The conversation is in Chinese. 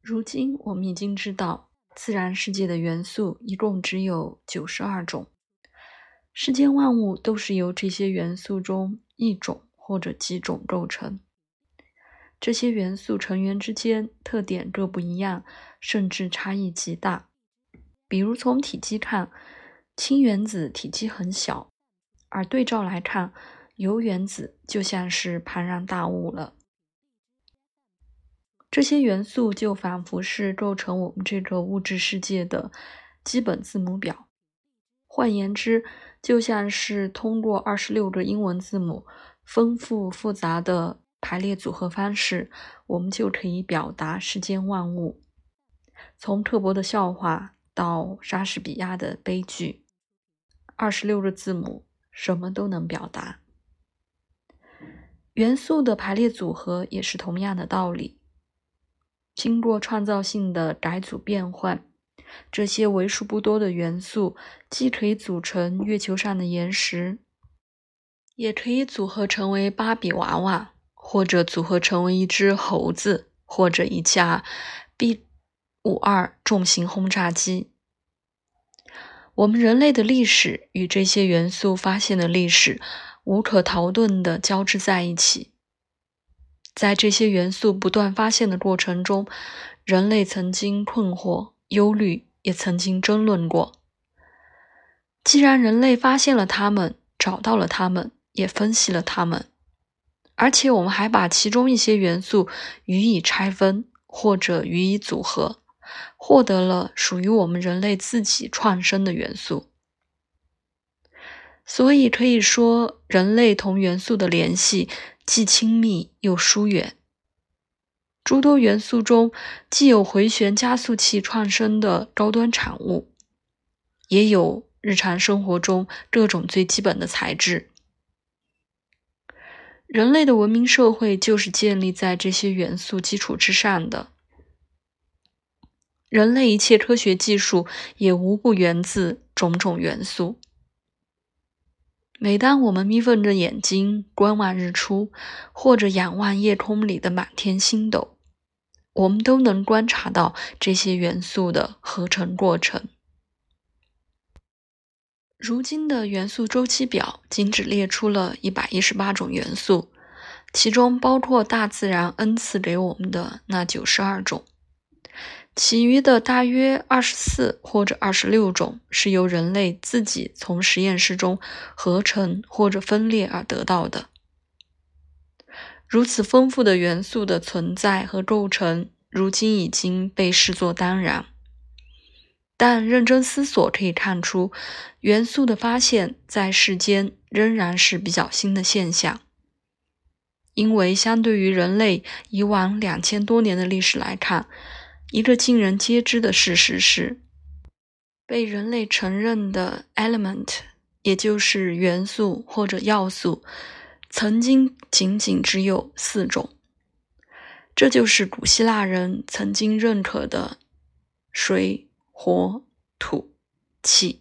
如今我们已经知道，自然世界的元素一共只有九十二种，世间万物都是由这些元素中一种或者几种构成。这些元素成员之间特点各不一样，甚至差异极大。比如从体积看，氢原子体积很小，而对照来看，铀原子就像是庞然大物了。这些元素就仿佛是构成我们这个物质世界的基本字母表。换言之，就像是通过二十六个英文字母丰富复杂的排列组合方式，我们就可以表达世间万物。从刻薄的笑话到莎士比亚的悲剧，二十六个字母什么都能表达。元素的排列组合也是同样的道理。经过创造性的改组变换，这些为数不多的元素既可以组成月球上的岩石，也可以组合成为芭比娃娃，或者组合成为一只猴子，或者一架 B 五二重型轰炸机。我们人类的历史与这些元素发现的历史无可逃遁地交织在一起。在这些元素不断发现的过程中，人类曾经困惑、忧虑，也曾经争论过。既然人类发现了它们，找到了它们，也分析了它们，而且我们还把其中一些元素予以拆分或者予以组合，获得了属于我们人类自己创生的元素。所以可以说，人类同元素的联系。既亲密又疏远。诸多元素中，既有回旋加速器创生的高端产物，也有日常生活中各种最基本的材质。人类的文明社会就是建立在这些元素基础之上的。人类一切科学技术也无不源自种种元素。每当我们眯缝着眼睛观望日出，或者仰望夜空里的满天星斗，我们都能观察到这些元素的合成过程。如今的元素周期表仅只列出了一百一十八种元素，其中包括大自然恩赐给我们的那九十二种。其余的大约二十四或者二十六种是由人类自己从实验室中合成或者分裂而得到的。如此丰富的元素的存在和构成，如今已经被视作当然。但认真思索可以看出，元素的发现在世间仍然是比较新的现象，因为相对于人类以往两千多年的历史来看。一个尽人皆知的事实是，被人类承认的 element，也就是元素或者要素，曾经仅仅只有四种。这就是古希腊人曾经认可的水、火、土、气。